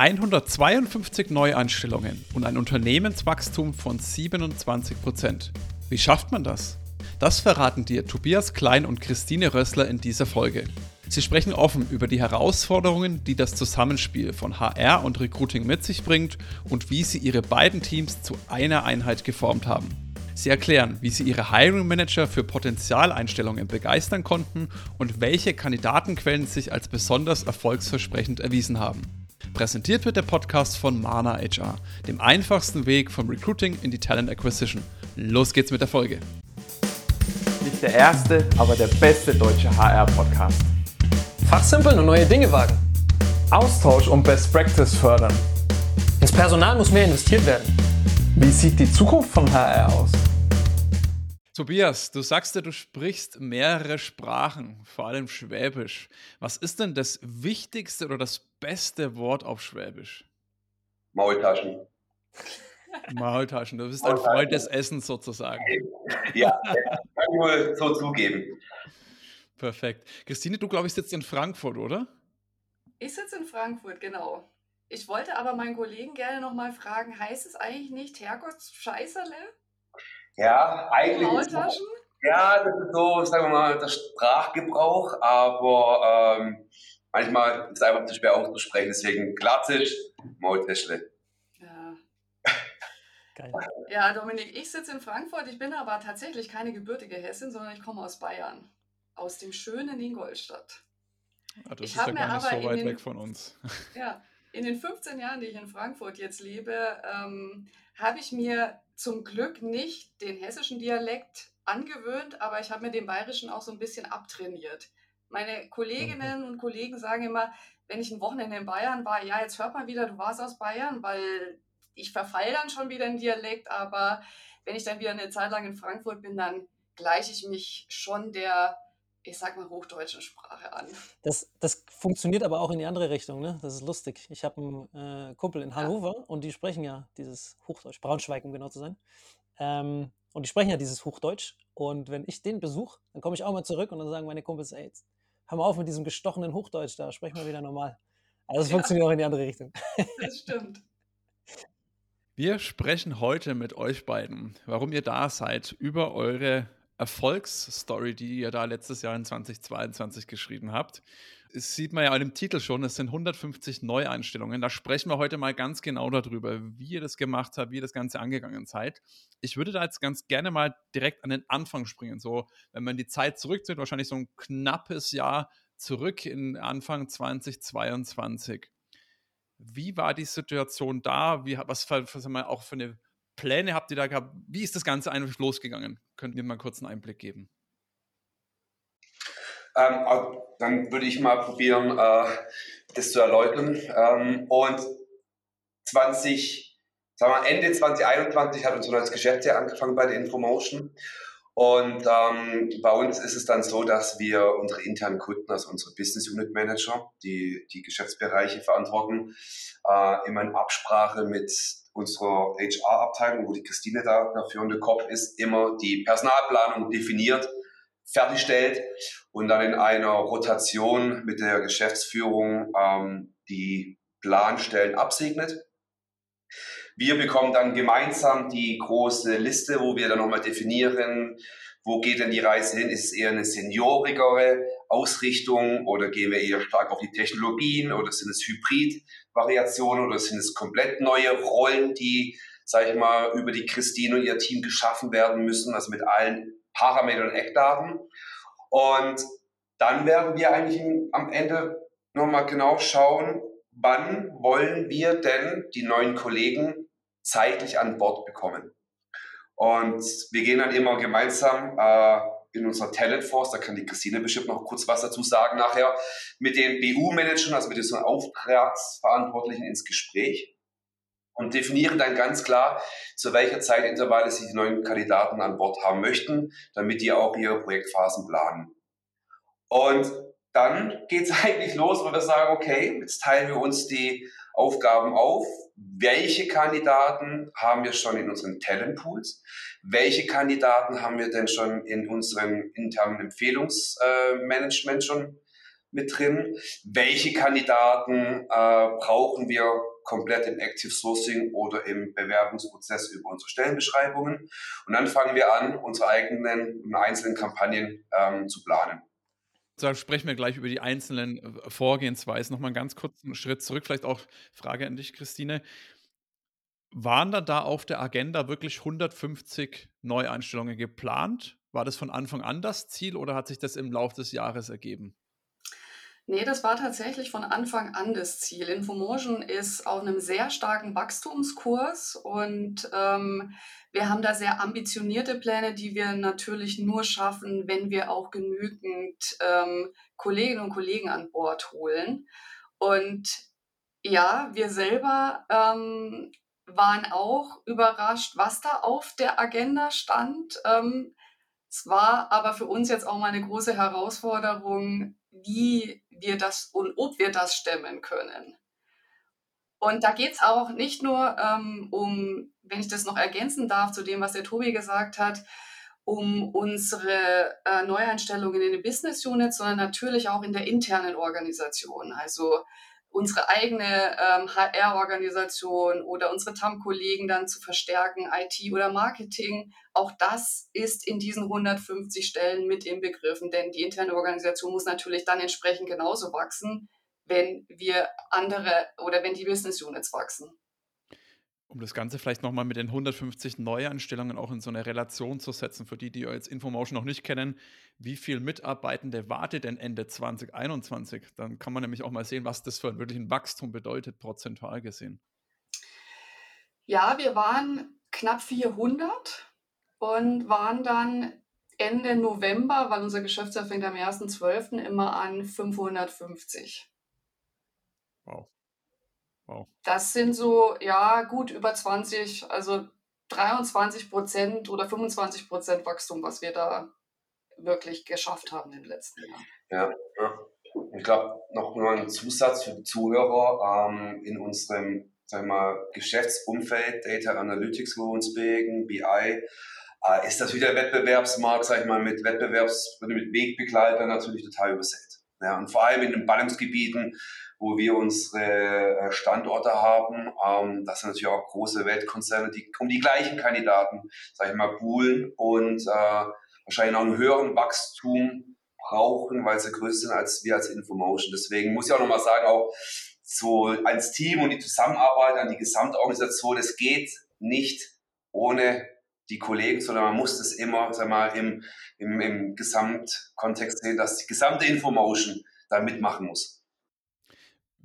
152 Neueinstellungen und ein Unternehmenswachstum von 27 Prozent. Wie schafft man das? Das verraten dir Tobias Klein und Christine Rössler in dieser Folge. Sie sprechen offen über die Herausforderungen, die das Zusammenspiel von HR und Recruiting mit sich bringt und wie sie ihre beiden Teams zu einer Einheit geformt haben. Sie erklären, wie sie ihre Hiring Manager für Potenzialeinstellungen begeistern konnten und welche Kandidatenquellen sich als besonders erfolgsversprechend erwiesen haben. Präsentiert wird der Podcast von Mana HR, dem einfachsten Weg vom Recruiting in die Talent Acquisition. Los geht's mit der Folge. Nicht der erste, aber der beste deutsche HR-Podcast. Fachsimpeln und neue Dinge wagen. Austausch und Best Practice fördern. Ins Personal muss mehr investiert werden. Wie sieht die Zukunft von HR aus? Tobias, du sagst ja, du sprichst mehrere Sprachen, vor allem Schwäbisch. Was ist denn das wichtigste oder das beste Wort auf Schwäbisch? Maultaschen. Maultaschen, du bist ein Freund des Essens sozusagen. Ja, kann ich wohl so zugeben. Perfekt. Christine, du glaube ich sitzt in Frankfurt, oder? Ich sitze in Frankfurt, genau. Ich wollte aber meinen Kollegen gerne nochmal fragen, heißt es eigentlich nicht Herrgottsscheißerle? Ja, eigentlich. Maultaschen? Ja, das ist so, sagen wir mal, der Sprachgebrauch, aber ähm, manchmal ist es einfach zu schwer auszusprechen, deswegen klassisch Maultäschle. Ja. Geil. ja, Dominik, ich sitze in Frankfurt. Ich bin aber tatsächlich keine gebürtige Hessin, sondern ich komme aus Bayern. Aus dem schönen Ingolstadt. Ah, das Ich ist ja gar nicht aber so weit den- weg von uns. Ja, in den 15 Jahren, die ich in Frankfurt jetzt lebe, ähm, habe ich mir zum Glück nicht den hessischen Dialekt angewöhnt, aber ich habe mir den bayerischen auch so ein bisschen abtrainiert. Meine Kolleginnen und Kollegen sagen immer, wenn ich ein Wochenende in Bayern war, ja, jetzt hört man wieder, du warst aus Bayern, weil ich verfall dann schon wieder in Dialekt, aber wenn ich dann wieder eine Zeit lang in Frankfurt bin, dann gleiche ich mich schon der, ich sag mal, hochdeutschen Sprache an. Das, das funktioniert aber auch in die andere Richtung, ne? Das ist lustig. Ich habe einen äh, Kumpel in Hannover und die sprechen ja dieses Hochdeutsch, Braunschweig, um genau zu sein. Ähm, und die sprechen ja dieses Hochdeutsch. Und wenn ich den besuche, dann komme ich auch mal zurück und dann sagen meine Kumpels, ey, jetzt hör mal auf mit diesem gestochenen Hochdeutsch da, sprech mal wieder normal. Also es Ja. funktioniert auch in die andere Richtung. Das stimmt. Wir sprechen heute mit euch beiden, warum ihr da seid, über eure Erfolgsstory, die ihr da letztes Jahr in 2022 geschrieben habt. Das sieht man ja in dem Titel schon, es sind 150 Neueinstellungen. Da sprechen wir heute mal ganz genau darüber, wie ihr das gemacht habt, wie ihr das Ganze angegangen seid. Ich würde da jetzt ganz gerne mal direkt an den Anfang springen. So, wenn man die Zeit zurückzieht, wahrscheinlich so ein knappes Jahr zurück in Anfang 2022. Wie war die Situation da? Wie, was sagen wir, auch für eine Pläne habt ihr da gehabt? Wie ist das Ganze eigentlich losgegangen? Könnt ihr mal kurz einen Einblick geben? Ähm, dann würde ich mal probieren, äh, das zu erläutern. Ähm, und 20, sagen wir Ende 2021 hat unser neues Geschäftsjahr angefangen bei der Infomotion. Und ähm, bei uns ist es dann so, dass wir unsere internen Kunden, also unsere Business Unit Manager, die die Geschäftsbereiche verantworten, äh, immer in Absprache mit unserer HR-Abteilung, wo die Christine da der führende Kopf ist, immer die Personalplanung definiert, fertigstellt und dann in einer Rotation mit der Geschäftsführung ähm, die Planstellen absegnet. Wir bekommen dann gemeinsam die große Liste, wo wir dann nochmal definieren, wo geht denn die Reise hin? Ist es eher eine seniorigere Ausrichtung oder gehen wir eher stark auf die Technologien oder sind es Hybrid-Variationen oder sind es komplett neue Rollen, die, sage ich mal, über die Christine und ihr Team geschaffen werden müssen, also mit allen Parametern und Eckdaten. Und dann werden wir eigentlich am Ende nochmal genau schauen, wann wollen wir denn die neuen Kollegen zeitlich an Bord bekommen. Und wir gehen dann immer gemeinsam äh, in unserer Talent Force, da kann die Christine bestimmt noch kurz was dazu sagen nachher, mit den BU-Managern, also mit diesen Auftragsverantwortlichen ins Gespräch und definieren dann ganz klar, zu welcher Zeitintervalle sie die neuen Kandidaten an Bord haben möchten, damit die auch ihre Projektphasen planen. Und dann geht es eigentlich los, wo wir sagen, okay, jetzt teilen wir uns die Aufgaben auf. Welche Kandidaten haben wir schon in unseren Talentpools? Welche Kandidaten haben wir denn schon in unserem internen Empfehlungsmanagement schon mit drin. Welche Kandidaten äh, brauchen wir komplett im Active Sourcing oder im Bewerbungsprozess über unsere Stellenbeschreibungen? Und dann fangen wir an, unsere eigenen einzelnen Kampagnen ähm, zu planen. Da sprechen wir gleich über die einzelnen äh, Vorgehensweisen. Nochmal ganz kurzen Schritt zurück. Vielleicht auch Frage an dich, Christine. Waren da, da auf der Agenda wirklich 150 Neueinstellungen geplant? War das von Anfang an das Ziel oder hat sich das im Laufe des Jahres ergeben? Nee, das war tatsächlich von Anfang an das Ziel. Infomotion ist auf einem sehr starken Wachstumskurs und ähm, wir haben da sehr ambitionierte Pläne, die wir natürlich nur schaffen, wenn wir auch genügend ähm, Kolleginnen und Kollegen an Bord holen. Und ja, wir selber ähm, waren auch überrascht, was da auf der Agenda stand. Ähm, es war aber für uns jetzt auch mal eine große Herausforderung, wie wir das und ob wir das stemmen können. Und da geht es auch nicht nur ähm, um, wenn ich das noch ergänzen darf zu dem, was der Tobi gesagt hat, um unsere äh, Neueinstellungen in den Business Units, sondern natürlich auch in der internen Organisation. Also unsere eigene ähm, HR-Organisation oder unsere TAM-Kollegen dann zu verstärken, IT oder Marketing. Auch das ist in diesen 150 Stellen mit inbegriffen, denn die interne Organisation muss natürlich dann entsprechend genauso wachsen, wenn wir andere oder wenn die Business Units wachsen. Um das Ganze vielleicht nochmal mit den 150 Neuanstellungen auch in so eine Relation zu setzen, für die, die jetzt Infomotion noch nicht kennen, wie viel Mitarbeitende wartet denn Ende 2021? Dann kann man nämlich auch mal sehen, was das für ein wirklichen Wachstum bedeutet, prozentual gesehen. Ja, wir waren knapp 400 und waren dann Ende November, weil unser Geschäftsjahr fängt am 1.12. immer an, 550. Wow. Wow. Das sind so, ja, gut über 20, also 23 Prozent oder 25 Prozent Wachstum, was wir da wirklich geschafft haben im letzten Jahr. Ja, ja. ich glaube, noch nur ein Zusatz für die Zuhörer ähm, in unserem sagen wir mal, Geschäftsumfeld, Data Analytics, wo wir uns bewegen, BI, äh, ist das wieder Wettbewerbsmarkt, sag ich mal, mit Wettbewerbs-, mit Wegbegleitern natürlich total übersät. Ja, und vor allem in den Ballungsgebieten, wo wir unsere äh, Standorte haben. Ähm, das sind natürlich auch große Weltkonzerne, die um die gleichen Kandidaten, sage ich mal, poolen und äh, wahrscheinlich noch einen höheren Wachstum brauchen, weil sie größer sind als wir als Infomotion. Deswegen muss ich auch nochmal sagen, auch so als Team und die Zusammenarbeit an die Gesamtorganisation, es geht nicht ohne die Kollegen, sondern man muss das immer sag mal, im, im, im Gesamtkontext sehen, dass die gesamte Infomotion da mitmachen muss.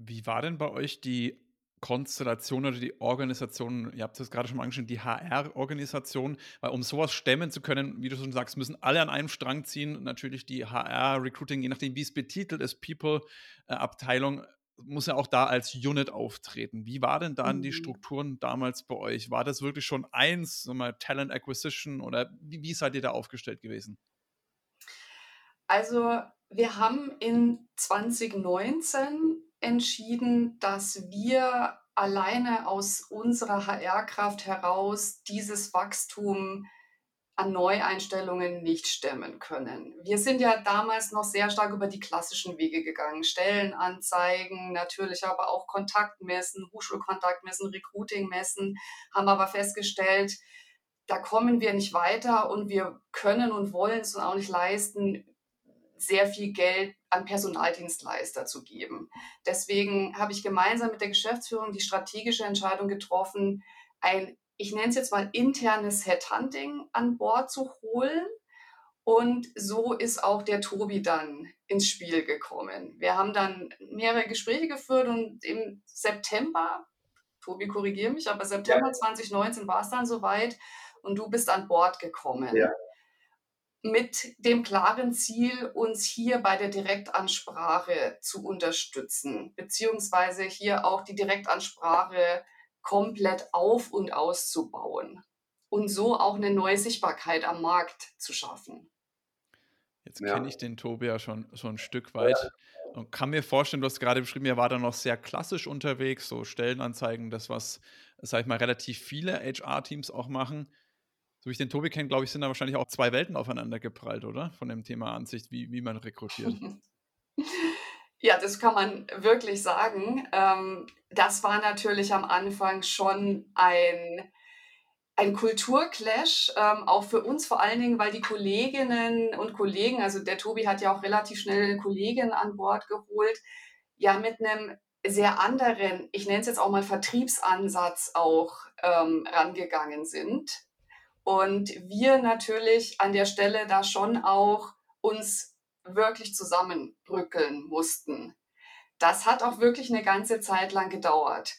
Wie war denn bei euch die Konstellation oder die Organisation, ihr habt es gerade schon mal angeschaut, die HR-Organisation, weil um sowas stemmen zu können, wie du schon sagst, müssen alle an einem Strang ziehen. Natürlich die HR-Recruiting, je nachdem, wie es betitelt ist, People-Abteilung, muss ja auch da als Unit auftreten. Wie war denn dann mhm. die Strukturen damals bei euch? War das wirklich schon eins, so mal Talent Acquisition oder wie, wie seid ihr da aufgestellt gewesen? Also wir haben in 2019 entschieden, dass wir alleine aus unserer HR-Kraft heraus dieses Wachstum an Neueinstellungen nicht stemmen können. Wir sind ja damals noch sehr stark über die klassischen Wege gegangen. Stellenanzeigen, natürlich aber auch Kontaktmessen, Hochschulkontaktmessen, Recruitingmessen, haben aber festgestellt, da kommen wir nicht weiter und wir können und wollen es auch nicht leisten, sehr viel Geld an Personaldienstleister zu geben. Deswegen habe ich gemeinsam mit der Geschäftsführung die strategische Entscheidung getroffen, ein, ich nenne es jetzt mal internes Headhunting an Bord zu holen. Und so ist auch der Tobi dann ins Spiel gekommen. Wir haben dann mehrere Gespräche geführt und im September, Tobi korrigiere mich, aber September ja. 2019 war es dann soweit und du bist an Bord gekommen. Ja mit dem klaren Ziel, uns hier bei der Direktansprache zu unterstützen, beziehungsweise hier auch die Direktansprache komplett auf und auszubauen und so auch eine neue Sichtbarkeit am Markt zu schaffen. Jetzt ja. kenne ich den Tobi ja schon so ein Stück weit ja. und kann mir vorstellen, du hast gerade beschrieben, er war da noch sehr klassisch unterwegs, so Stellenanzeigen, das, was, sag ich mal, relativ viele HR-Teams auch machen so wie ich den Tobi kenne, glaube ich, sind da wahrscheinlich auch zwei Welten aufeinander geprallt, oder? Von dem Thema Ansicht, wie, wie man rekrutiert. Ja, das kann man wirklich sagen. Ähm, das war natürlich am Anfang schon ein, ein Kulturclash, ähm, auch für uns vor allen Dingen, weil die Kolleginnen und Kollegen, also der Tobi hat ja auch relativ schnell eine Kollegin an Bord geholt, ja mit einem sehr anderen, ich nenne es jetzt auch mal Vertriebsansatz auch ähm, rangegangen sind. Und wir natürlich an der Stelle da schon auch uns wirklich zusammenbrückeln mussten. Das hat auch wirklich eine ganze Zeit lang gedauert,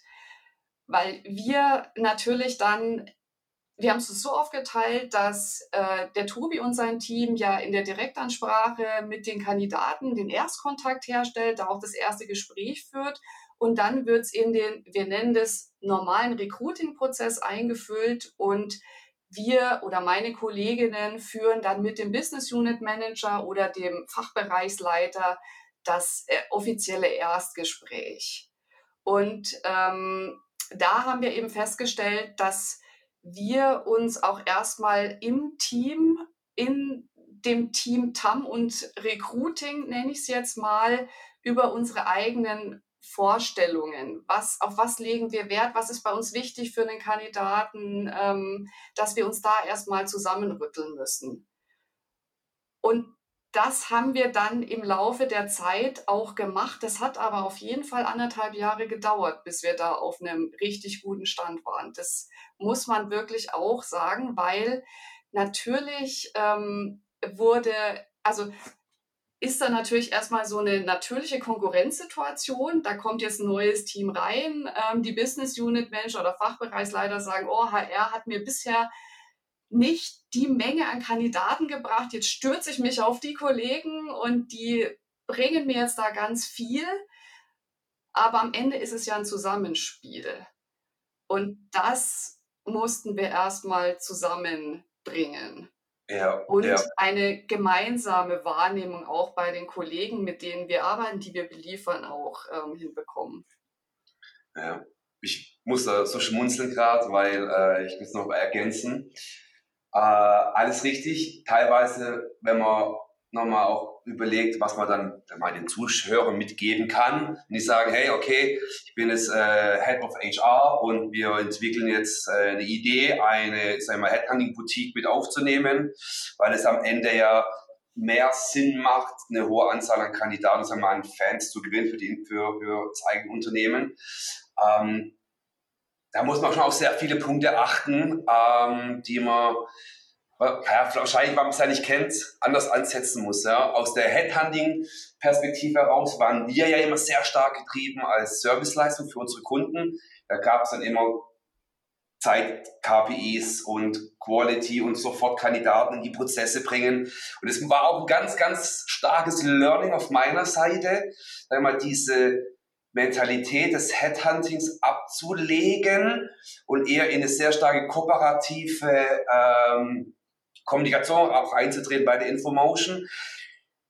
weil wir natürlich dann, wir haben es so aufgeteilt, dass äh, der Tobi und sein Team ja in der Direktansprache mit den Kandidaten den Erstkontakt herstellt, da auch das erste Gespräch führt und dann wird es in den, wir nennen das normalen Recruiting-Prozess eingefüllt und wir oder meine Kolleginnen führen dann mit dem Business Unit Manager oder dem Fachbereichsleiter das äh, offizielle Erstgespräch. Und ähm, da haben wir eben festgestellt, dass wir uns auch erstmal im Team, in dem Team TAM und Recruiting, nenne ich es jetzt mal, über unsere eigenen Vorstellungen? Was, auf was legen wir Wert? Was ist bei uns wichtig für einen Kandidaten, ähm, dass wir uns da erstmal zusammenrütteln müssen? Und das haben wir dann im Laufe der Zeit auch gemacht. Das hat aber auf jeden Fall anderthalb Jahre gedauert, bis wir da auf einem richtig guten Stand waren. Das muss man wirklich auch sagen, weil natürlich ähm, wurde, also ist da natürlich erstmal so eine natürliche Konkurrenzsituation. Da kommt jetzt ein neues Team rein. Ähm, die Business Unit Manager oder Fachbereichsleiter sagen, oh, HR hat mir bisher nicht die Menge an Kandidaten gebracht. Jetzt stürze ich mich auf die Kollegen und die bringen mir jetzt da ganz viel. Aber am Ende ist es ja ein Zusammenspiel. Und das mussten wir erstmal zusammenbringen. Ja, und ja. eine gemeinsame Wahrnehmung auch bei den Kollegen, mit denen wir arbeiten, die wir beliefern, auch ähm, hinbekommen. Ja, ich muss da so schmunzeln gerade, weil äh, ich muss noch ergänzen. Äh, alles richtig. Teilweise, wenn man nochmal auch überlegt, was man dann mal den Zuschauern mitgeben kann. Und die sagen, hey, okay, ich bin jetzt äh, Head of HR und wir entwickeln jetzt äh, eine Idee, eine sagen wir, Headhunting-Boutique mit aufzunehmen, weil es am Ende ja mehr Sinn macht, eine hohe Anzahl an Kandidaten, sagen wir mal, an Fans zu gewinnen für, die, für, für das eigene Unternehmen. Ähm, da muss man schon auf sehr viele Punkte achten, ähm, die man ja, wahrscheinlich, weil man es ja nicht kennt, anders ansetzen muss. Ja. Aus der Headhunting-Perspektive heraus waren wir ja immer sehr stark getrieben als Serviceleistung für unsere Kunden. Da gab es dann immer Zeit, KPIs und Quality und sofort Kandidaten in die Prozesse bringen. Und es war auch ein ganz, ganz starkes Learning auf meiner Seite, einmal diese Mentalität des Headhuntings abzulegen und eher in eine sehr starke kooperative ähm, Kommunikation auch einzudrehen bei der Infomotion.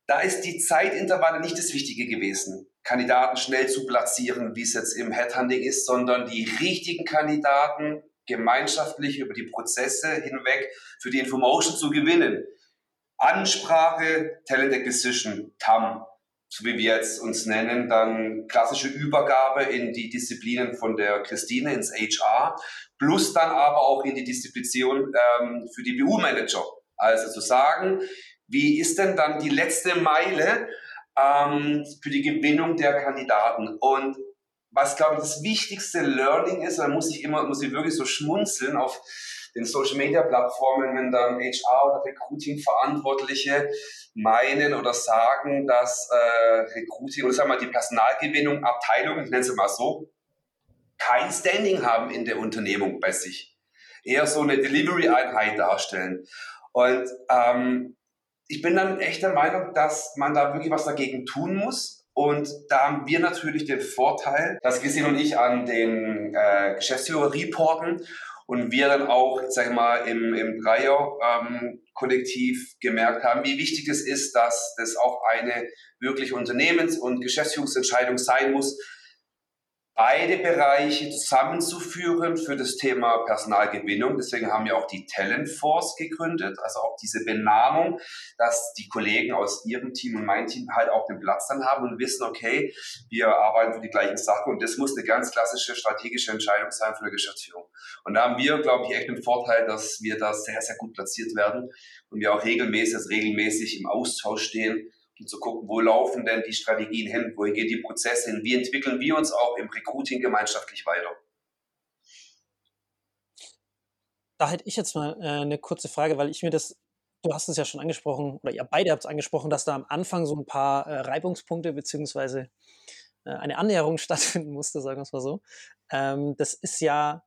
Da ist die Zeitintervalle nicht das Wichtige gewesen, Kandidaten schnell zu platzieren, wie es jetzt im Headhunting ist, sondern die richtigen Kandidaten gemeinschaftlich über die Prozesse hinweg für die Infomotion zu gewinnen. Ansprache, Talent Acquisition, TAM, so wie wir jetzt uns nennen, dann klassische Übergabe in die Disziplinen von der Christine ins HR, plus dann aber auch in die Disziplin ähm, für die BU-Manager. Also zu sagen, wie ist denn dann die letzte Meile ähm, für die Gewinnung der Kandidaten? Und was, glaube ich, das wichtigste Learning ist, da muss ich immer, muss ich wirklich so schmunzeln auf den Social Media Plattformen, wenn dann HR oder Recruiting Verantwortliche meinen oder sagen, dass äh, Recruiting oder sagen wir mal die Personalgewinnung Abteilung, ich nenne es mal so, kein Standing haben in der Unternehmung bei sich. Eher so eine Delivery-Einheit darstellen. Und ähm, ich bin dann echt der Meinung, dass man da wirklich was dagegen tun muss. Und da haben wir natürlich den Vorteil, dass Gesine und ich an den äh, Geschäftsführer reporten und wir dann auch, sag ich mal, im, im Dreier-Kollektiv ähm, gemerkt haben, wie wichtig es ist, dass das auch eine wirklich Unternehmens- und Geschäftsführungsentscheidung sein muss, beide Bereiche zusammenzuführen für das Thema Personalgewinnung. Deswegen haben wir auch die Talent Force gegründet, also auch diese Benamung, dass die Kollegen aus ihrem Team und mein Team halt auch den Platz dann haben und wissen, okay, wir arbeiten für die gleichen Sachen und das muss eine ganz klassische strategische Entscheidung sein für eine Geschäftsführung. Und da haben wir, glaube ich, echt den Vorteil, dass wir da sehr, sehr gut platziert werden und wir auch regelmäßig, regelmäßig im Austausch stehen und zu gucken, wo laufen denn die Strategien hin, wohin gehen die Prozesse hin, wie entwickeln wir uns auch im Recruiting gemeinschaftlich weiter. Da hätte ich jetzt mal äh, eine kurze Frage, weil ich mir das, du hast es ja schon angesprochen, oder ihr beide habt es angesprochen, dass da am Anfang so ein paar äh, Reibungspunkte beziehungsweise äh, eine Annäherung stattfinden musste, sagen wir es mal so. Ähm, das ist ja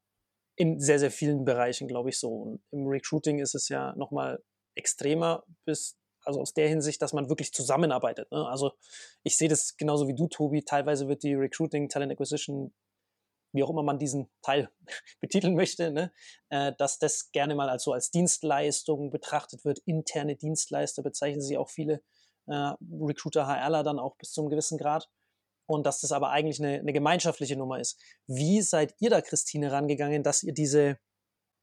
in sehr, sehr vielen Bereichen, glaube ich, so. Und im Recruiting ist es ja nochmal extremer bis also aus der Hinsicht, dass man wirklich zusammenarbeitet. Ne? Also ich sehe das genauso wie du, Tobi. Teilweise wird die Recruiting, Talent Acquisition, wie auch immer man diesen Teil betiteln möchte, ne? äh, dass das gerne mal als so als Dienstleistung betrachtet wird. Interne Dienstleister bezeichnen sie auch viele äh, Recruiter, HRler dann auch bis zu einem gewissen Grad. Und dass das aber eigentlich eine, eine gemeinschaftliche Nummer ist. Wie seid ihr da, Christine, rangegangen, dass ihr diese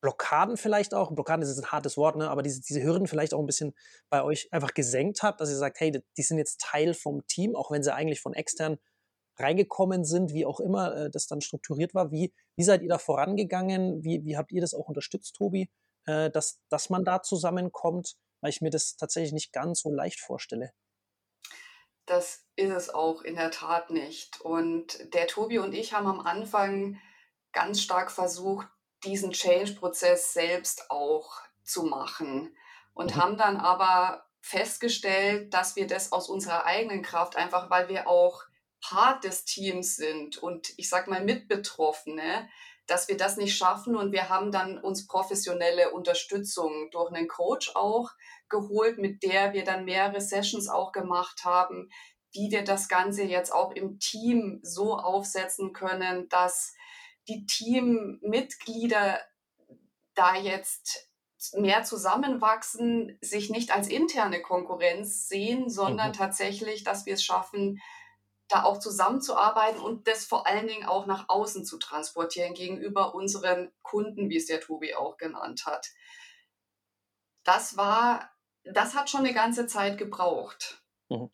Blockaden vielleicht auch, Blockaden ist ein hartes Wort, ne, aber diese, diese Hürden vielleicht auch ein bisschen bei euch einfach gesenkt habt, dass ihr sagt, hey, die sind jetzt Teil vom Team, auch wenn sie eigentlich von extern reingekommen sind, wie auch immer äh, das dann strukturiert war. Wie, wie seid ihr da vorangegangen? Wie, wie habt ihr das auch unterstützt, Tobi, äh, dass, dass man da zusammenkommt? Weil ich mir das tatsächlich nicht ganz so leicht vorstelle. Das ist es auch in der Tat nicht. Und der Tobi und ich haben am Anfang ganz stark versucht, diesen Change-Prozess selbst auch zu machen und mhm. haben dann aber festgestellt, dass wir das aus unserer eigenen Kraft einfach, weil wir auch Part des Teams sind und ich sag mal Mitbetroffene, dass wir das nicht schaffen und wir haben dann uns professionelle Unterstützung durch einen Coach auch geholt, mit der wir dann mehrere Sessions auch gemacht haben, wie wir das Ganze jetzt auch im Team so aufsetzen können, dass die Teammitglieder da jetzt mehr zusammenwachsen, sich nicht als interne Konkurrenz sehen, sondern mhm. tatsächlich, dass wir es schaffen, da auch zusammenzuarbeiten und das vor allen Dingen auch nach außen zu transportieren gegenüber unseren Kunden, wie es der Tobi auch genannt hat. Das war, das hat schon eine ganze Zeit gebraucht. Mhm.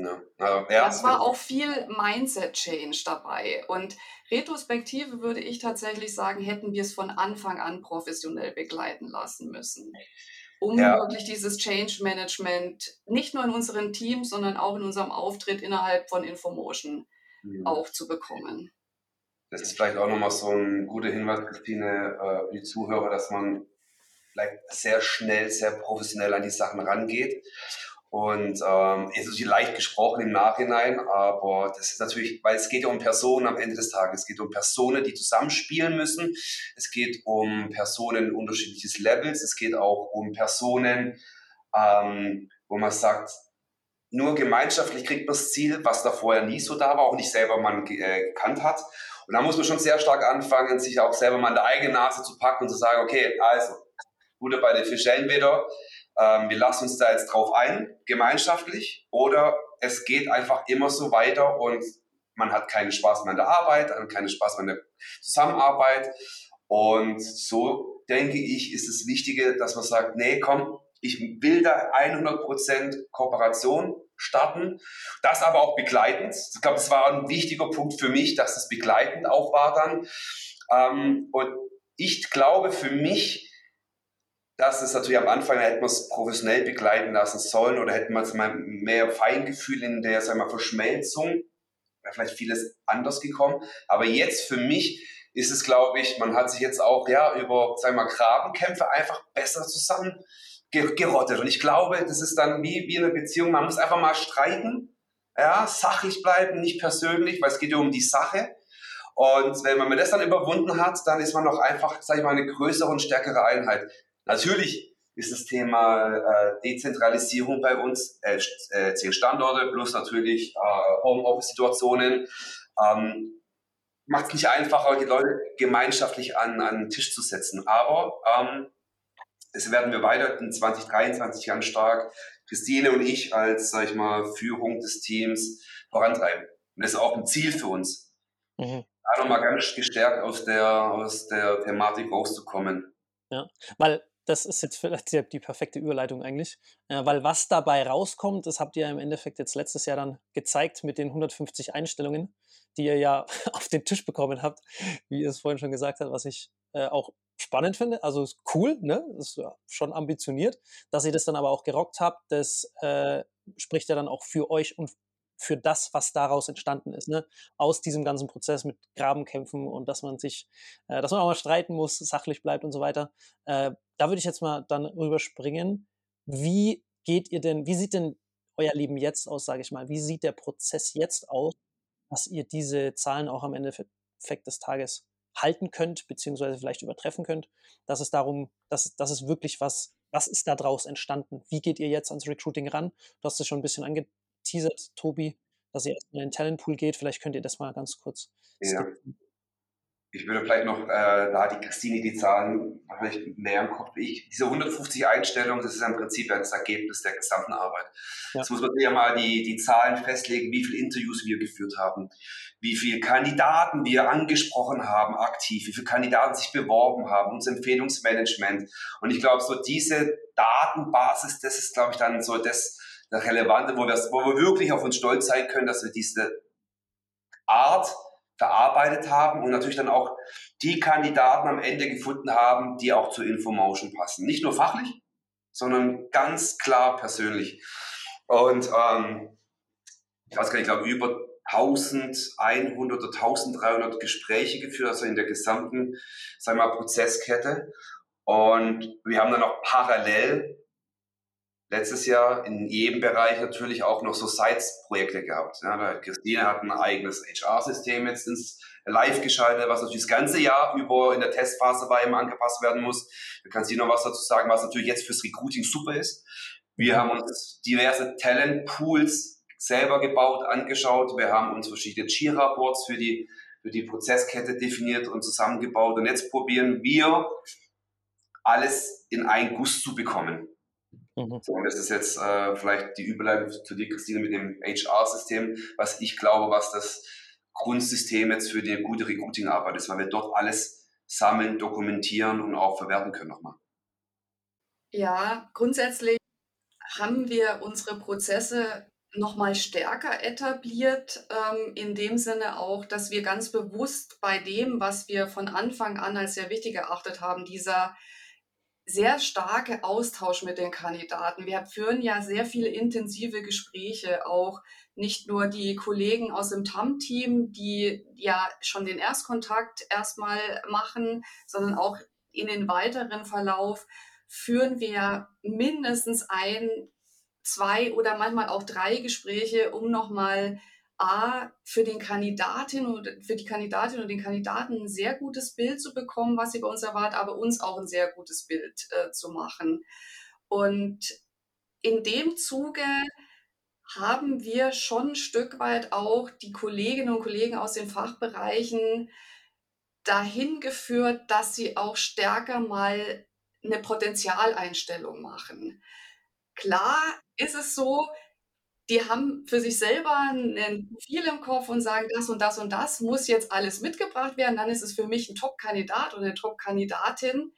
Ne. also, ja, das war auch viel Mindset-Change dabei. Und Retrospektive würde ich tatsächlich sagen, hätten wir es von Anfang an professionell begleiten lassen müssen. Um ja. wirklich dieses Change Management nicht nur in unseren Teams, sondern auch in unserem Auftritt innerhalb von Infomotion mhm. auch zu bekommen. Das ist vielleicht auch nochmal so ein guter Hinweis, Christine, äh, für die Zuhörer, dass man vielleicht sehr schnell, sehr professionell an die Sachen rangeht und ähm, ist leicht gesprochen im Nachhinein, aber das ist natürlich, weil es geht ja um Personen am Ende des Tages. Es geht um Personen, die zusammenspielen müssen. Es geht um Personen unterschiedliches Levels. Es geht auch um Personen, ähm, wo man sagt, nur gemeinschaftlich kriegt man das Ziel, was da vorher nie so da war, auch nicht selber man äh, gekannt hat. Und da muss man schon sehr stark anfangen, sich auch selber mal in der eigene Nase zu packen und zu sagen, okay, also, Gute bei den Fische entweder ähm, wir lassen uns da jetzt drauf ein, gemeinschaftlich, oder es geht einfach immer so weiter und man hat keinen Spaß mehr an der Arbeit, hat keinen Spaß mehr an der Zusammenarbeit. Und so denke ich, ist es Wichtige, dass man sagt, nee, komm, ich will da 100% Kooperation starten, das aber auch begleitend. Ich glaube, das war ein wichtiger Punkt für mich, dass das begleitend auch war dann. Ähm, und ich glaube für mich, das ist natürlich am Anfang, da hätten wir es professionell begleiten lassen sollen oder hätten wir es mal mehr Feingefühl in der sagen wir, Verschmelzung. Wäre vielleicht vieles anders gekommen. Aber jetzt für mich ist es, glaube ich, man hat sich jetzt auch ja über, sagen wir Grabenkämpfe einfach besser zusammen gerottet. Und ich glaube, das ist dann wie, wie eine Beziehung. Man muss einfach mal streiten, ja, sachlich bleiben, nicht persönlich, weil es geht ja um die Sache. Und wenn man das dann überwunden hat, dann ist man noch einfach, sage ich mal, eine größere und stärkere Einheit. Natürlich ist das Thema äh, Dezentralisierung bei uns, äh, äh, zehn Standorte plus natürlich äh, Homeoffice-Situationen. Ähm, Macht es nicht einfacher, die Leute gemeinschaftlich an, an den Tisch zu setzen. Aber ähm, das werden wir weiter in 2023 ganz stark, Christine und ich als, sag ich mal, Führung des Teams vorantreiben. Und das ist auch ein Ziel für uns. mhm. da nochmal ganz gestärkt aus der, aus der Thematik rauszukommen. Ja, weil das ist jetzt vielleicht die, perfekte Überleitung eigentlich, äh, weil was dabei rauskommt, das habt ihr im Endeffekt jetzt letztes Jahr dann gezeigt mit den 150 Einstellungen, die ihr ja auf den Tisch bekommen habt, wie ihr es vorhin schon gesagt habt, was ich äh, auch spannend finde. Also ist cool, ne? Ist schon ambitioniert. Dass ihr das dann aber auch gerockt habt, das äh, spricht ja dann auch für euch und für das, was daraus entstanden ist, ne? Aus diesem ganzen Prozess mit Grabenkämpfen und dass man sich, äh, dass man auch mal streiten muss, sachlich bleibt und so weiter. Äh, da würde ich jetzt mal dann rüberspringen. Wie geht ihr denn, wie sieht denn euer Leben jetzt aus, sage ich mal? Wie sieht der Prozess jetzt aus, dass ihr diese Zahlen auch am Endeffekt des Tages halten könnt, beziehungsweise vielleicht übertreffen könnt, dass es darum, dass, dass es wirklich was, was ist da draus entstanden? Wie geht ihr jetzt ans Recruiting ran? Du hast es schon ein bisschen angeteasert, Tobi, dass ihr erstmal in den Talentpool geht. Vielleicht könnt ihr das mal ganz kurz ja. Ich würde vielleicht noch, äh, da die Christine die Zahlen vielleicht näher im Kopf wie ich. Diese 150 Einstellungen, das ist im Prinzip das Ergebnis der gesamten Arbeit. Ja. Jetzt muss man ja mal die, die Zahlen festlegen, wie viele Interviews wir geführt haben, wie viele Kandidaten wir angesprochen haben aktiv, wie viele Kandidaten sich beworben haben, unser Empfehlungsmanagement. Und ich glaube, so diese Datenbasis, das ist, glaube ich, dann so das, das Relevante, wo wir, wo wir wirklich auf uns stolz sein können, dass wir diese Art verarbeitet haben und natürlich dann auch die Kandidaten am Ende gefunden haben, die auch zur Infomotion passen. Nicht nur fachlich, sondern ganz klar persönlich. Und ähm, ich weiß gar nicht, ich glaube, über 1100 oder 1300 Gespräche geführt, also in der gesamten sagen wir mal, Prozesskette. Und wir haben dann auch parallel letztes Jahr in jedem Bereich natürlich auch noch so Sites-Projekte gehabt. Ja, Christine hat ein eigenes HR-System jetzt ins Live geschaltet, was natürlich das ganze Jahr über in der Testphase war immer angepasst werden muss. Da kann sie noch was dazu sagen, was natürlich jetzt fürs Recruiting super ist. Wir haben uns diverse Talent-Pools selber gebaut, angeschaut. Wir haben uns verschiedene Jira-Boards für die, für die Prozesskette definiert und zusammengebaut. Und jetzt probieren wir, alles in einen Guss zu bekommen. Mhm. So, und das ist jetzt äh, vielleicht die Überleitung zu dir, Christine, mit dem HR-System, was ich glaube, was das Grundsystem jetzt für die gute Recruiting-Arbeit ist, weil wir dort alles sammeln, dokumentieren und auch verwerten können nochmal. Ja, grundsätzlich haben wir unsere Prozesse nochmal stärker etabliert, ähm, in dem Sinne auch, dass wir ganz bewusst bei dem, was wir von Anfang an als sehr wichtig erachtet haben, dieser sehr starke Austausch mit den Kandidaten. Wir führen ja sehr viele intensive Gespräche, auch nicht nur die Kollegen aus dem TAM-Team, die ja schon den Erstkontakt erstmal machen, sondern auch in den weiteren Verlauf führen wir mindestens ein, zwei oder manchmal auch drei Gespräche, um nochmal A, für den Kandidatin und für die Kandidatin und den Kandidaten ein sehr gutes Bild zu bekommen, was sie bei uns erwartet, aber uns auch ein sehr gutes Bild äh, zu machen. Und in dem Zuge haben wir schon ein Stück weit auch die Kolleginnen und Kollegen aus den Fachbereichen dahin geführt, dass sie auch stärker mal eine Potenzialeinstellung machen. Klar ist es so, die haben für sich selber ein Profil im Kopf und sagen, das und das und das muss jetzt alles mitgebracht werden, dann ist es für mich ein Top-Kandidat oder eine Top-Kandidatin.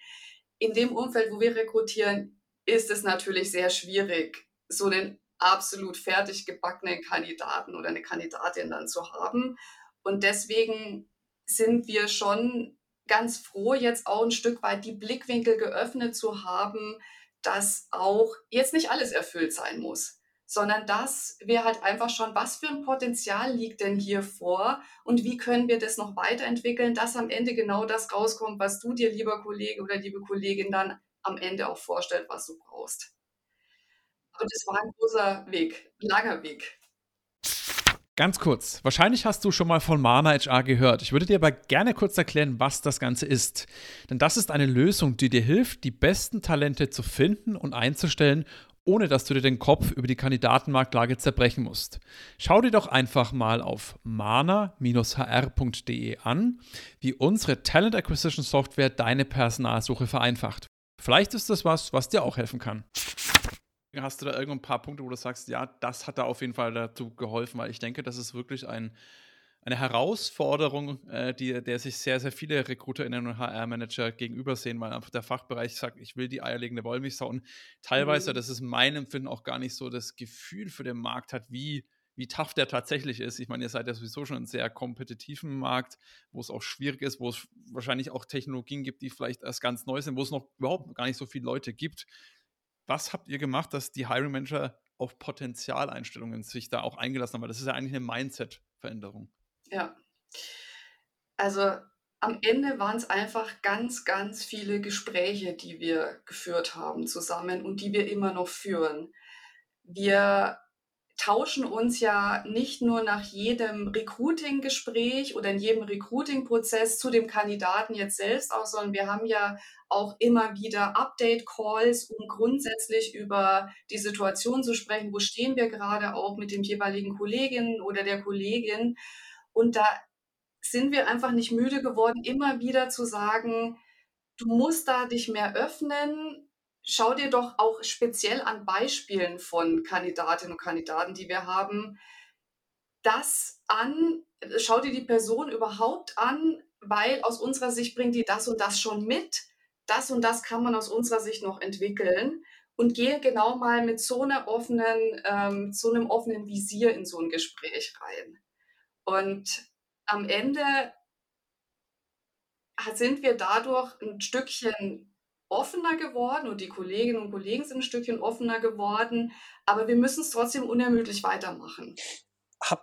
In dem Umfeld, wo wir rekrutieren, ist es natürlich sehr schwierig, so einen absolut fertig gebackenen Kandidaten oder eine Kandidatin dann zu haben. Und deswegen sind wir schon ganz froh, jetzt auch ein Stück weit die Blickwinkel geöffnet zu haben, dass auch jetzt nicht alles erfüllt sein muss sondern das wäre halt einfach schon, was für ein Potenzial liegt denn hier vor und wie können wir das noch weiterentwickeln, dass am Ende genau das rauskommt, was du dir, lieber Kollege oder liebe Kollegin, dann am Ende auch vorstellt, was du brauchst. Und es war ein großer Weg, ein langer Weg. Ganz kurz, wahrscheinlich hast du schon mal von Mana HR gehört. Ich würde dir aber gerne kurz erklären, was das Ganze ist. Denn das ist eine Lösung, die dir hilft, die besten Talente zu finden und einzustellen ohne dass du dir den Kopf über die Kandidatenmarktlage zerbrechen musst. Schau dir doch einfach mal auf mana-hr.de an, wie unsere Talent Acquisition Software deine Personalsuche vereinfacht. Vielleicht ist das was, was dir auch helfen kann. Hast du da irgendein paar Punkte, wo du sagst, ja, das hat da auf jeden Fall dazu geholfen, weil ich denke, das ist wirklich ein, eine Herausforderung, äh, die, der sich sehr, sehr viele RekruterInnen und HR-Manager gegenüber sehen, weil einfach der Fachbereich sagt, ich will die eierlegende Wollmilchsau und teilweise, mhm. das ist mein Empfinden, auch gar nicht so das Gefühl für den Markt hat, wie, wie tough der tatsächlich ist. Ich meine, ihr seid ja sowieso schon in einem sehr kompetitiven Markt, wo es auch schwierig ist, wo es wahrscheinlich auch Technologien gibt, die vielleicht erst ganz neu sind, wo es noch überhaupt gar nicht so viele Leute gibt. Was habt ihr gemacht, dass die Hiring Manager auf Potenzialeinstellungen sich da auch eingelassen haben? Weil das ist ja eigentlich eine Mindset-Veränderung. Ja. Also am Ende waren es einfach ganz, ganz viele Gespräche, die wir geführt haben zusammen und die wir immer noch führen. Wir tauschen uns ja nicht nur nach jedem Recruiting-Gespräch oder in jedem Recruiting-Prozess zu dem Kandidaten jetzt selbst aus, sondern wir haben ja auch immer wieder Update-Calls, um grundsätzlich über die Situation zu sprechen. Wo stehen wir gerade auch mit dem jeweiligen Kollegin oder der Kollegin? Und da sind wir einfach nicht müde geworden, immer wieder zu sagen, du musst da dich mehr öffnen. Schau dir doch auch speziell an Beispielen von Kandidatinnen und Kandidaten, die wir haben, das an, schau dir die Person überhaupt an, weil aus unserer Sicht bringt die das und das schon mit. Das und das kann man aus unserer Sicht noch entwickeln und gehe genau mal mit so einer offenen, ähm, so einem offenen Visier in so ein Gespräch rein. Und am Ende sind wir dadurch ein Stückchen offener geworden und die Kolleginnen und Kollegen sind ein Stückchen offener geworden, aber wir müssen es trotzdem unermüdlich weitermachen. Habe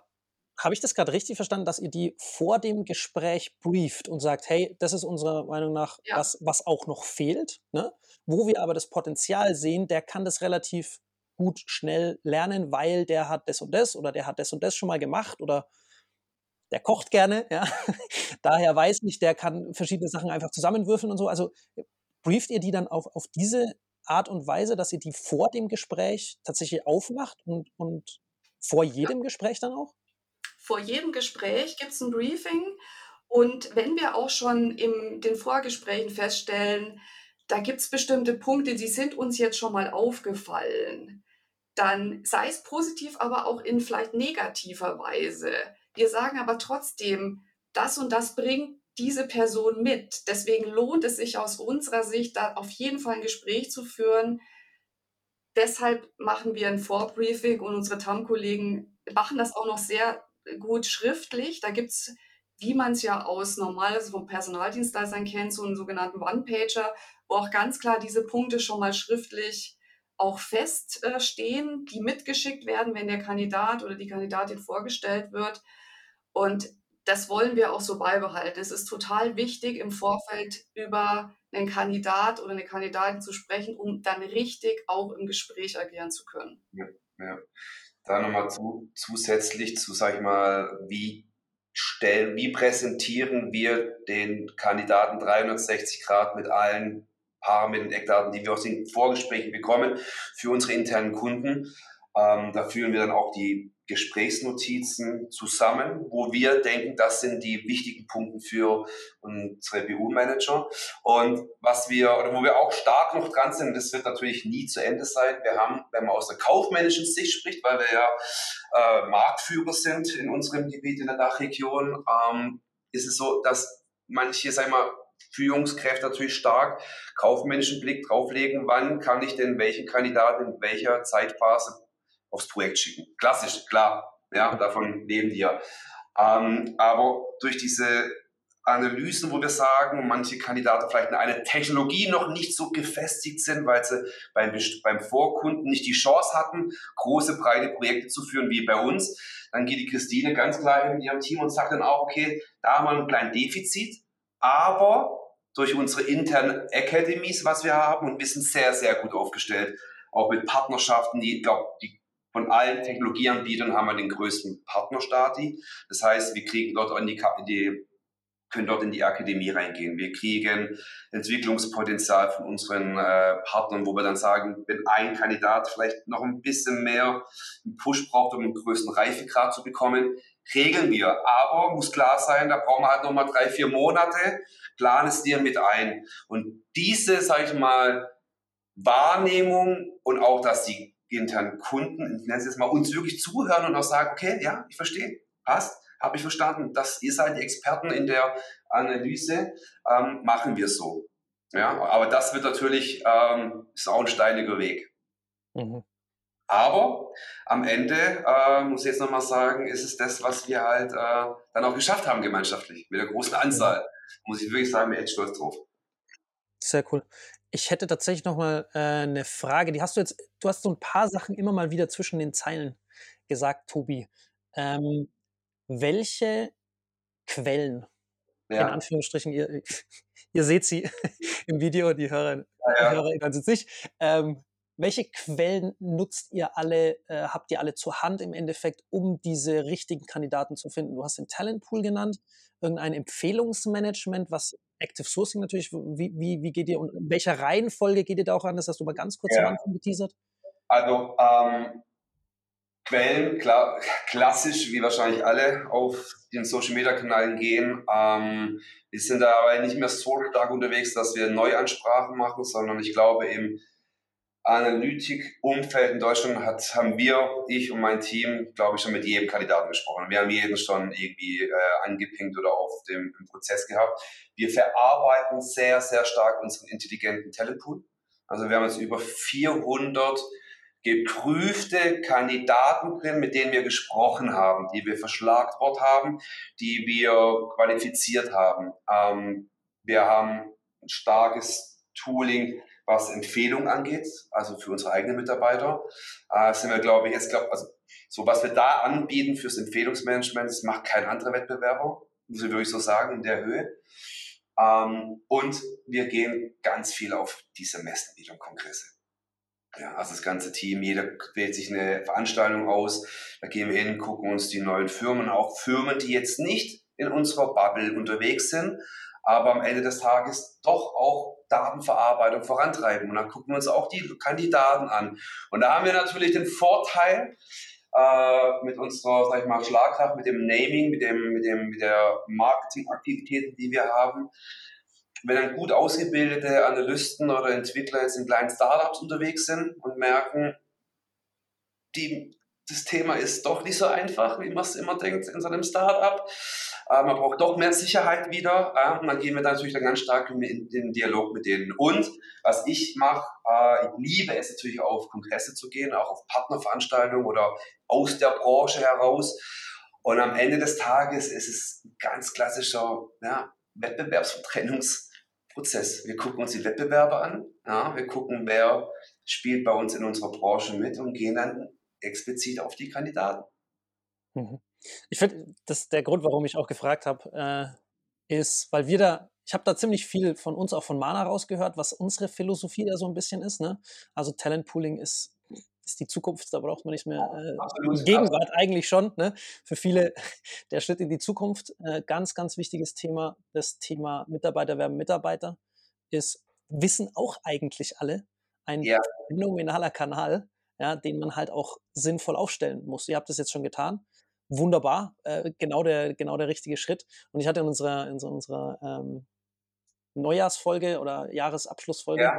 hab ich das gerade richtig verstanden, dass ihr die vor dem Gespräch brieft und sagt, hey, das ist unserer Meinung nach ja. was, was auch noch fehlt, ne? wo wir aber das Potenzial sehen, der kann das relativ gut schnell lernen, weil der hat das und das oder der hat das und das schon mal gemacht oder der kocht gerne, ja. Daher weiß ich, der kann verschiedene Sachen einfach zusammenwürfeln und so. Also brieft ihr die dann auf, auf diese Art und Weise, dass ihr die vor dem Gespräch tatsächlich aufmacht und, und vor jedem ja. Gespräch dann auch? Vor jedem Gespräch gibt es ein Briefing. Und wenn wir auch schon in den Vorgesprächen feststellen, da gibt es bestimmte Punkte, die sind uns jetzt schon mal aufgefallen, dann sei es positiv, aber auch in vielleicht negativer Weise wir sagen aber trotzdem, das und das bringt diese Person mit. Deswegen lohnt es sich aus unserer Sicht, da auf jeden Fall ein Gespräch zu führen. Deshalb machen wir ein Vorbriefing und unsere TAM-Kollegen machen das auch noch sehr gut schriftlich. Da gibt es, wie man es ja aus normales vom Personaldienstleistern kennt, so einen sogenannten One-Pager, wo auch ganz klar diese Punkte schon mal schriftlich auch feststehen, die mitgeschickt werden, wenn der Kandidat oder die Kandidatin vorgestellt wird. Und das wollen wir auch so beibehalten. Es ist total wichtig, im Vorfeld über einen Kandidat oder eine Kandidatin zu sprechen, um dann richtig auch im Gespräch agieren zu können. Ja, ja. Da nochmal zu, zusätzlich zu, sag ich mal, wie stellen, wie präsentieren wir den Kandidaten 360 Grad mit allen Parametern, Eckdaten, die wir aus den Vorgesprächen bekommen für unsere internen Kunden. Ähm, da führen wir dann auch die Gesprächsnotizen zusammen, wo wir denken, das sind die wichtigen Punkte für unsere BU-Manager. Und was wir, oder wo wir auch stark noch dran sind, das wird natürlich nie zu Ende sein. Wir haben, wenn man aus der kaufmännischen Sicht spricht, weil wir ja äh, Marktführer sind in unserem Gebiet in der Dachregion, ähm, ist es so, dass manche, sagen wir mal, Führungskräfte natürlich stark kaufmännischen Blick drauflegen, wann kann ich denn welchen Kandidaten in welcher Zeitphase aufs Projekt schicken. Klassisch, klar, ja, davon leben die ja. Ähm, aber durch diese Analysen, wo wir sagen, manche Kandidaten vielleicht in einer Technologie noch nicht so gefestigt sind, weil sie beim, beim Vorkunden nicht die Chance hatten, große, breite Projekte zu führen wie bei uns, dann geht die Christine ganz klar in ihrem Team und sagt dann auch, okay, da haben wir ein kleines Defizit, aber durch unsere internen Academies, was wir haben, und wir sind sehr, sehr gut aufgestellt, auch mit Partnerschaften, die, ich glaube, die von allen Technologieanbietern haben wir den größten Partnerstati. Das heißt, wir kriegen dort in die, die können dort in die Akademie reingehen. Wir kriegen Entwicklungspotenzial von unseren äh, Partnern, wo wir dann sagen, wenn ein Kandidat vielleicht noch ein bisschen mehr einen Push braucht, um einen größten Reifegrad zu bekommen, regeln wir. Aber muss klar sein, da brauchen wir halt nochmal drei, vier Monate, planen es dir mit ein. Und diese, sag ich mal, Wahrnehmung und auch, dass die internen Kunden, ich nenne es jetzt mal, uns wirklich zuhören und auch sagen, okay, ja, ich verstehe, passt. habe ich verstanden, dass ihr seid die Experten in der Analyse, ähm, machen wir so. Ja, aber das wird natürlich, ähm, ist auch ein steiniger Weg. Mhm. Aber am Ende, äh, muss ich jetzt nochmal sagen, ist es das, was wir halt äh, dann auch geschafft haben gemeinschaftlich, mit der großen Anzahl. Muss ich wirklich sagen, mir echt stolz drauf. Sehr cool. Ich hätte tatsächlich nochmal äh, eine Frage. Die hast du jetzt, du hast so ein paar Sachen immer mal wieder zwischen den Zeilen gesagt, Tobi. Ähm, welche Quellen, ja. in Anführungsstrichen, ihr, ihr seht sie im Video, die Hörer, ja, ja. die Hörer hören es nicht, ähm, welche Quellen nutzt ihr alle, äh, habt ihr alle zur Hand im Endeffekt, um diese richtigen Kandidaten zu finden? Du hast den Talentpool genannt, irgendein Empfehlungsmanagement, was Active Sourcing natürlich, wie, wie, wie geht ihr und in welcher Reihenfolge geht ihr da auch an? Das hast du mal ganz kurz ja. am Anfang geteasert. Also ähm, Quellen, klar, klassisch, wie wahrscheinlich alle auf den Social Media Kanälen gehen. Ähm, wir sind da aber nicht mehr so stark unterwegs, dass wir Neuansprachen machen, sondern ich glaube im Analytik-Umfeld in Deutschland hat, haben wir, ich und mein Team, glaube ich, schon mit jedem Kandidaten gesprochen. Wir haben jeden schon irgendwie äh, angepinkt oder auf dem Prozess gehabt. Wir verarbeiten sehr, sehr stark unseren intelligenten Talentpool. Also wir haben jetzt über 400 geprüfte Kandidaten drin, mit denen wir gesprochen haben, die wir verschlagwort haben, die wir qualifiziert haben. Ähm, wir haben ein starkes Tooling, was Empfehlungen angeht, also für unsere eigenen Mitarbeiter. Äh, sind wir, glaube ich, jetzt, glaub, also so was wir da anbieten fürs Empfehlungsmanagement, das macht kein anderer Wettbewerber, muss ich wirklich so sagen, in der Höhe. Ähm, und wir gehen ganz viel auf diese Messen wieder Kongresse. Ja, also das ganze Team, jeder wählt sich eine Veranstaltung aus, da gehen wir hin, gucken uns die neuen Firmen, auch Firmen, die jetzt nicht in unserer Bubble unterwegs sind, aber am Ende des Tages doch auch Datenverarbeitung vorantreiben. Und dann gucken wir uns auch die Kandidaten an. Und da haben wir natürlich den Vorteil, äh, mit unserer, sag ich mal, Schlagkraft, mit dem Naming, mit dem, mit dem, mit der Marketingaktivitäten, die wir haben, wenn dann gut ausgebildete Analysten oder Entwickler jetzt in kleinen Startups unterwegs sind und merken, die, das Thema ist doch nicht so einfach, wie man es immer denkt in so einem Startup. Äh, man braucht doch mehr Sicherheit wieder. Äh, und dann gehen wir dann natürlich dann ganz stark in, in den Dialog mit denen. Und was ich mache, äh, ich liebe es natürlich auf Kongresse zu gehen, auch auf Partnerveranstaltungen oder aus der Branche heraus. Und am Ende des Tages ist es ein ganz klassischer ja, Wettbewerbsvertrennungs- Prozess. Wir gucken uns die Wettbewerber an, ja, wir gucken, wer spielt bei uns in unserer Branche mit und gehen dann explizit auf die Kandidaten. Mhm. Ich finde, das der Grund, warum ich auch gefragt habe, äh, ist, weil wir da, ich habe da ziemlich viel von uns, auch von Mana rausgehört, was unsere Philosophie da so ein bisschen ist. Ne? Also Talentpooling ist ist die Zukunft, da braucht man nicht mehr äh, Gegenwart eigentlich schon. Ne? Für viele der Schritt in die Zukunft. Äh, ganz, ganz wichtiges Thema. Das Thema Mitarbeiter werden Mitarbeiter ist, wissen auch eigentlich alle, ein ja. phänomenaler Kanal, ja, den man halt auch sinnvoll aufstellen muss. Ihr habt das jetzt schon getan. Wunderbar, äh, genau, der, genau der richtige Schritt. Und ich hatte in unserer, in unserer ähm, Neujahrsfolge oder Jahresabschlussfolge, ja.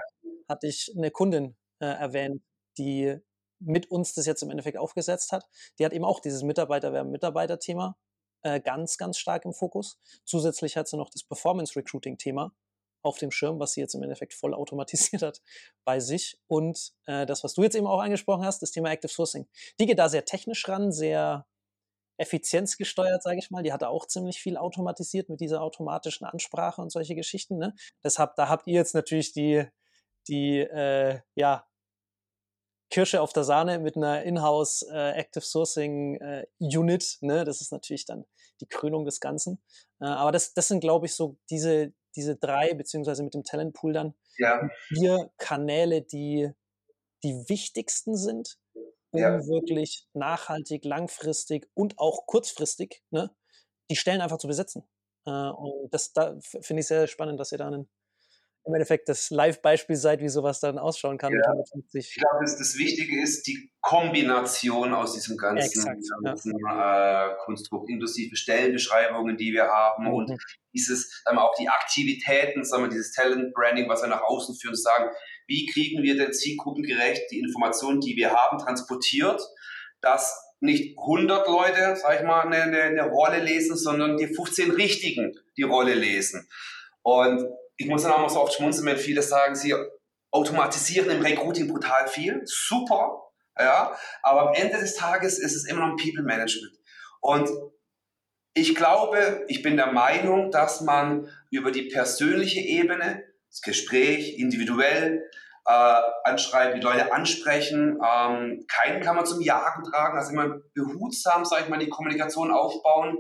hatte ich eine Kundin äh, erwähnt, die mit uns das jetzt im Endeffekt aufgesetzt hat. Die hat eben auch dieses Mitarbeiterwerben-Mitarbeiter-Thema äh, ganz, ganz stark im Fokus. Zusätzlich hat sie noch das Performance-Recruiting-Thema auf dem Schirm, was sie jetzt im Endeffekt voll automatisiert hat bei sich. Und äh, das, was du jetzt eben auch angesprochen hast, das Thema Active Sourcing. Die geht da sehr technisch ran, sehr effizienzgesteuert, sage ich mal. Die hatte auch ziemlich viel automatisiert mit dieser automatischen Ansprache und solche Geschichten. Ne? Deshalb, da habt ihr jetzt natürlich die, die äh, ja, Kirsche auf der Sahne mit einer Inhouse äh, Active Sourcing äh, Unit. Ne? Das ist natürlich dann die Krönung des Ganzen. Äh, aber das, das sind, glaube ich, so diese, diese drei, beziehungsweise mit dem Talentpool dann, ja. vier Kanäle, die die wichtigsten sind, um ja. wirklich nachhaltig, langfristig und auch kurzfristig ne, die Stellen einfach zu besetzen. Äh, und das da finde ich sehr spannend, dass ihr da einen im Endeffekt das Live-Beispiel seid, wie sowas dann ausschauen kann. Ja. Ich glaube, das, das, Wichtige ist die Kombination aus diesem ganzen, Exakt, ganzen ja. äh, Konstrukt, inklusive Stellenbeschreibungen, die wir haben mhm. und dieses, dann auch die Aktivitäten, sagen wir, dieses Talent-Branding, was wir nach außen führen, zu sagen, wie kriegen wir denn zielgruppengerecht die Informationen, die wir haben, transportiert, dass nicht 100 Leute, sag ich mal, eine, eine, eine Rolle lesen, sondern die 15 Richtigen die Rolle lesen. Und ich muss dann auch mal so oft schmunzeln, wenn viele sagen, sie automatisieren im Recruiting brutal viel. Super, ja. Aber am Ende des Tages ist es immer noch ein People Management. Und ich glaube, ich bin der Meinung, dass man über die persönliche Ebene, das Gespräch, individuell, äh, anschreiben, die Leute ansprechen, ähm, keinen kann man zum Jagen tragen, also immer behutsam, sage ich mal, die Kommunikation aufbauen,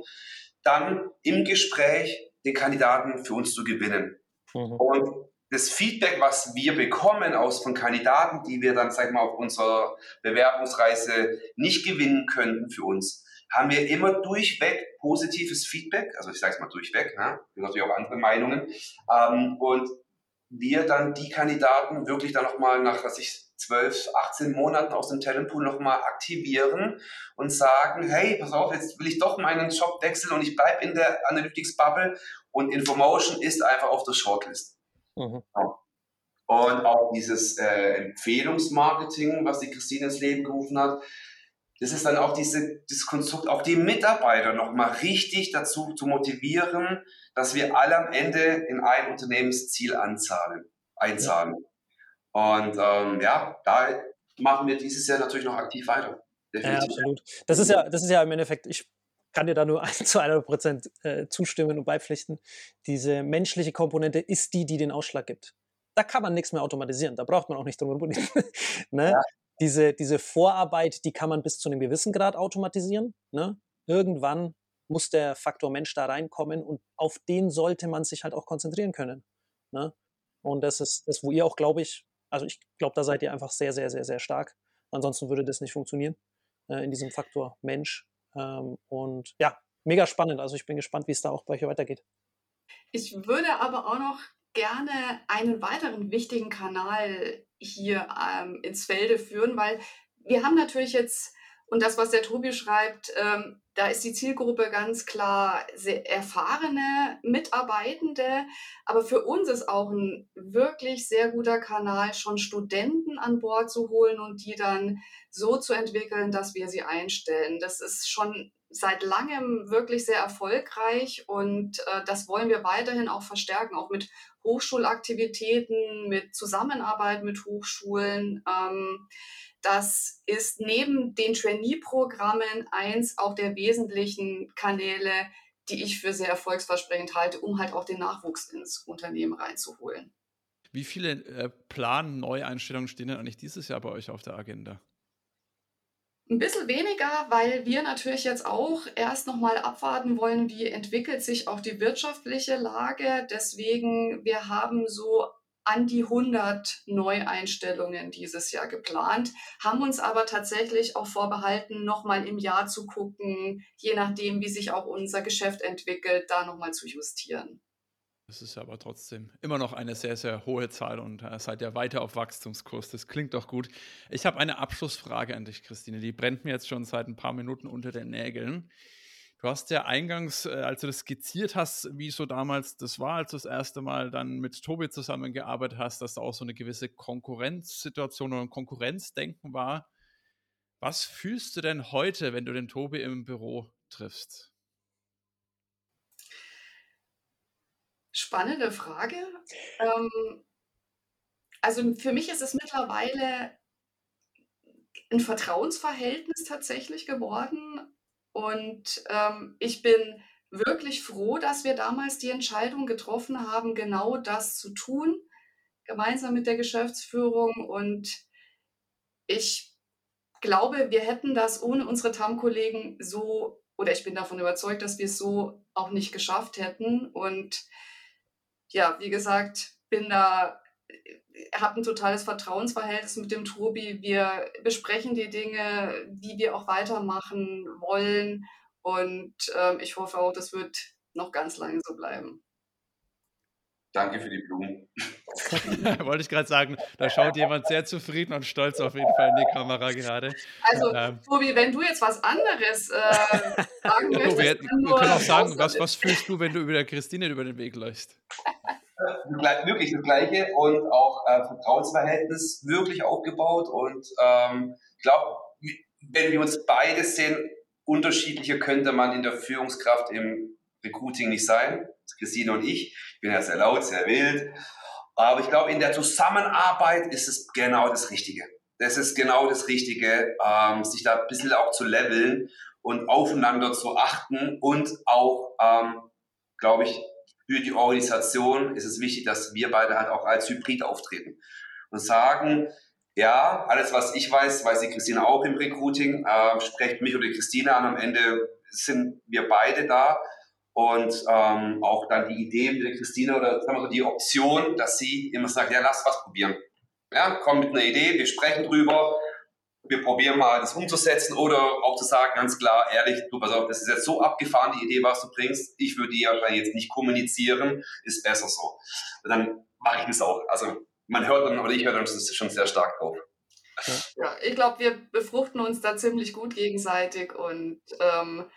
dann im Gespräch den Kandidaten für uns zu gewinnen. Mhm. Und das Feedback, was wir bekommen aus von Kandidaten, die wir dann, sag ich mal, auf unserer Bewerbungsreise nicht gewinnen könnten für uns, haben wir immer durchweg positives Feedback. Also ich sage es mal durchweg, ne? gibt natürlich auch andere Meinungen. Ähm, und wir dann die Kandidaten wirklich dann nochmal nach, was ich 12, 18 Monaten aus dem Talentpool nochmal aktivieren und sagen, hey, pass auf, jetzt will ich doch meinen Job wechseln und ich bleibe in der Analytics-Bubble und Information ist einfach auf der Shortlist. Mhm. Und auch dieses äh, Empfehlungsmarketing, was die Christine ins Leben gerufen hat, das ist dann auch diese, dieses Konstrukt, auch die Mitarbeiter nochmal richtig dazu zu motivieren, dass wir alle am Ende in ein Unternehmensziel anzahlen, einzahlen. Ja. Und ähm, ja, da machen wir dieses Jahr natürlich noch aktiv weiter. Definitiv. Ja, absolut. Das ist ja, das ist ja im Endeffekt, ich kann dir da nur zu 100 Prozent äh, zustimmen und beipflichten. Diese menschliche Komponente ist die, die den Ausschlag gibt. Da kann man nichts mehr automatisieren. Da braucht man auch nicht drum herum. ne? ja. diese, diese Vorarbeit, die kann man bis zu einem gewissen Grad automatisieren. Ne? Irgendwann muss der Faktor Mensch da reinkommen und auf den sollte man sich halt auch konzentrieren können. Ne? Und das ist das, wo ihr auch, glaube ich, also ich glaube, da seid ihr einfach sehr, sehr, sehr, sehr stark. Ansonsten würde das nicht funktionieren äh, in diesem Faktor Mensch. Ähm, und ja, mega spannend. Also ich bin gespannt, wie es da auch bei euch weitergeht. Ich würde aber auch noch gerne einen weiteren wichtigen Kanal hier ähm, ins Felde führen, weil wir haben natürlich jetzt, und das, was der Tobi schreibt, ähm, da ist die Zielgruppe ganz klar sehr erfahrene Mitarbeitende, aber für uns ist auch ein wirklich sehr guter Kanal, schon Studenten an Bord zu holen und die dann so zu entwickeln, dass wir sie einstellen. Das ist schon seit langem wirklich sehr erfolgreich und äh, das wollen wir weiterhin auch verstärken, auch mit Hochschulaktivitäten, mit Zusammenarbeit mit Hochschulen. Ähm, das ist neben den Trainee-Programmen eins auch der wesentlichen Kanäle, die ich für sehr erfolgsversprechend halte, um halt auch den Nachwuchs ins Unternehmen reinzuholen. Wie viele äh, Plan-Neueinstellungen stehen denn eigentlich dieses Jahr bei euch auf der Agenda? Ein bisschen weniger, weil wir natürlich jetzt auch erst nochmal abwarten wollen, wie entwickelt sich auch die wirtschaftliche Lage. Deswegen, wir haben so an die 100 Neueinstellungen dieses Jahr geplant, haben uns aber tatsächlich auch vorbehalten, nochmal im Jahr zu gucken, je nachdem, wie sich auch unser Geschäft entwickelt, da nochmal zu justieren. Das ist aber trotzdem immer noch eine sehr, sehr hohe Zahl und äh, seid ja weiter auf Wachstumskurs. Das klingt doch gut. Ich habe eine Abschlussfrage an dich, Christine. Die brennt mir jetzt schon seit ein paar Minuten unter den Nägeln. Du hast ja eingangs, äh, als du das skizziert hast, wie so damals das war, als du das erste Mal dann mit Tobi zusammengearbeitet hast, dass da auch so eine gewisse Konkurrenzsituation oder ein Konkurrenzdenken war. Was fühlst du denn heute, wenn du den Tobi im Büro triffst? Spannende Frage. Ähm, also für mich ist es mittlerweile ein Vertrauensverhältnis tatsächlich geworden. Und ähm, ich bin wirklich froh, dass wir damals die Entscheidung getroffen haben, genau das zu tun, gemeinsam mit der Geschäftsführung. Und ich glaube, wir hätten das ohne unsere TAM-Kollegen so, oder ich bin davon überzeugt, dass wir es so auch nicht geschafft hätten. Und ja, wie gesagt, bin da, habe ein totales Vertrauensverhältnis mit dem Tobi. Wir besprechen die Dinge, wie wir auch weitermachen wollen. Und ähm, ich hoffe auch, das wird noch ganz lange so bleiben. Danke für die Blumen. Wollte ich gerade sagen, da schaut jemand sehr zufrieden und stolz auf jeden Fall in die Kamera gerade. Also, ähm, Tobi, wenn du jetzt was anderes äh, sagen möchtest. wir, wir können auch sagen, was, was fühlst du, wenn du über der Christine über den Weg läufst? wirklich das Gleiche und auch äh, Vertrauensverhältnis wirklich aufgebaut und ähm, ich glaube, wenn wir uns beide sehen, unterschiedlicher könnte man in der Führungskraft im Recruiting nicht sein. Christine und ich. Ich bin ja sehr laut, sehr wild. Aber ich glaube, in der Zusammenarbeit ist es genau das Richtige. Das ist genau das Richtige, ähm, sich da ein bisschen auch zu leveln und aufeinander zu achten und auch, ähm, glaube ich, für die Organisation ist es wichtig, dass wir beide halt auch als Hybrid auftreten und sagen, ja, alles, was ich weiß, weiß die Christine auch im Recruiting, äh, sprecht mich oder die Christine an. Am Ende sind wir beide da und ähm, auch dann die Idee mit der Christine oder sagen wir so, die Option, dass sie immer sagt, ja, lass was probieren. Ja, komm mit einer Idee, wir sprechen drüber, wir probieren mal das umzusetzen oder auch zu sagen, ganz klar, ehrlich, du pass auf, das ist jetzt so abgefahren, die Idee, was du bringst, ich würde die jetzt nicht kommunizieren, ist besser so. Und dann mache ich das auch. Also man hört dann, oder ich höre dann schon sehr stark drauf. Ja, ich glaube, wir befruchten uns da ziemlich gut gegenseitig und ähm,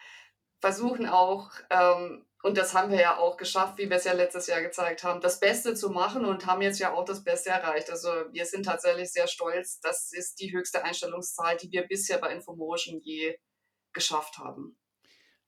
versuchen auch, ähm, und das haben wir ja auch geschafft, wie wir es ja letztes Jahr gezeigt haben, das Beste zu machen und haben jetzt ja auch das Beste erreicht. Also wir sind tatsächlich sehr stolz. Das ist die höchste Einstellungszahl, die wir bisher bei Infomotion je geschafft haben.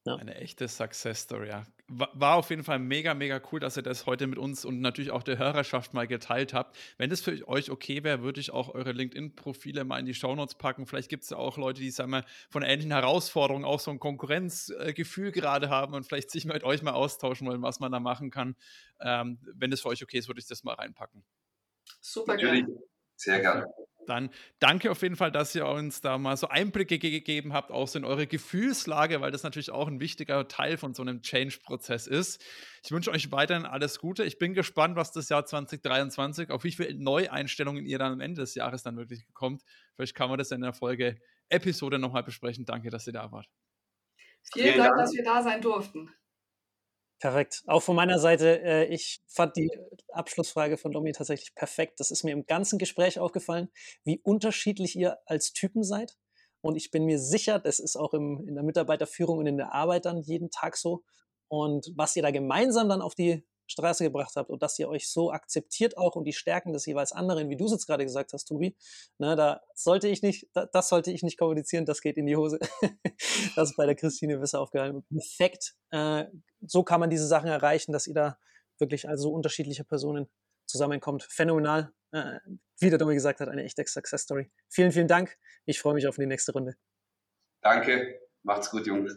Ja. Eine echte Success Story, ja. War auf jeden Fall mega, mega cool, dass ihr das heute mit uns und natürlich auch der Hörerschaft mal geteilt habt. Wenn das für euch okay wäre, würde ich auch eure LinkedIn-Profile mal in die Shownotes packen. Vielleicht gibt es ja auch Leute, die, sagen wir, von ähnlichen Herausforderungen auch so ein Konkurrenzgefühl gerade haben und vielleicht sich mit euch mal austauschen wollen, was man da machen kann. Ähm, wenn das für euch okay ist, würde ich das mal reinpacken. Super gerne. Sehr gerne. Dann danke auf jeden Fall, dass ihr uns da mal so Einblicke gegeben habt, auch so in eure Gefühlslage, weil das natürlich auch ein wichtiger Teil von so einem Change-Prozess ist. Ich wünsche euch weiterhin alles Gute. Ich bin gespannt, was das Jahr 2023, auf wie viele Neueinstellungen ihr dann am Ende des Jahres dann wirklich kommt. Vielleicht kann man das in der Folge Episode nochmal besprechen. Danke, dass ihr da wart. Vielen Dank, dass wir da sein durften. Perfekt. Auch von meiner Seite, äh, ich fand die Abschlussfrage von Domi tatsächlich perfekt. Das ist mir im ganzen Gespräch aufgefallen, wie unterschiedlich ihr als Typen seid. Und ich bin mir sicher, das ist auch im, in der Mitarbeiterführung und in der Arbeit dann jeden Tag so. Und was ihr da gemeinsam dann auf die Straße gebracht habt und dass ihr euch so akzeptiert auch und die Stärken des jeweils anderen, wie du es jetzt gerade gesagt hast, Tobi, ne, da sollte ich nicht, da, das sollte ich nicht kommunizieren, das geht in die Hose. das ist bei der Christine besser aufgehalten. Perfekt. Äh, so kann man diese Sachen erreichen, dass ihr da wirklich also unterschiedliche Personen zusammenkommt. Phänomenal. Äh, wie der Domi gesagt hat, eine echte Success Story. Vielen, vielen Dank. Ich freue mich auf die nächste Runde. Danke. Macht's gut, Jungs.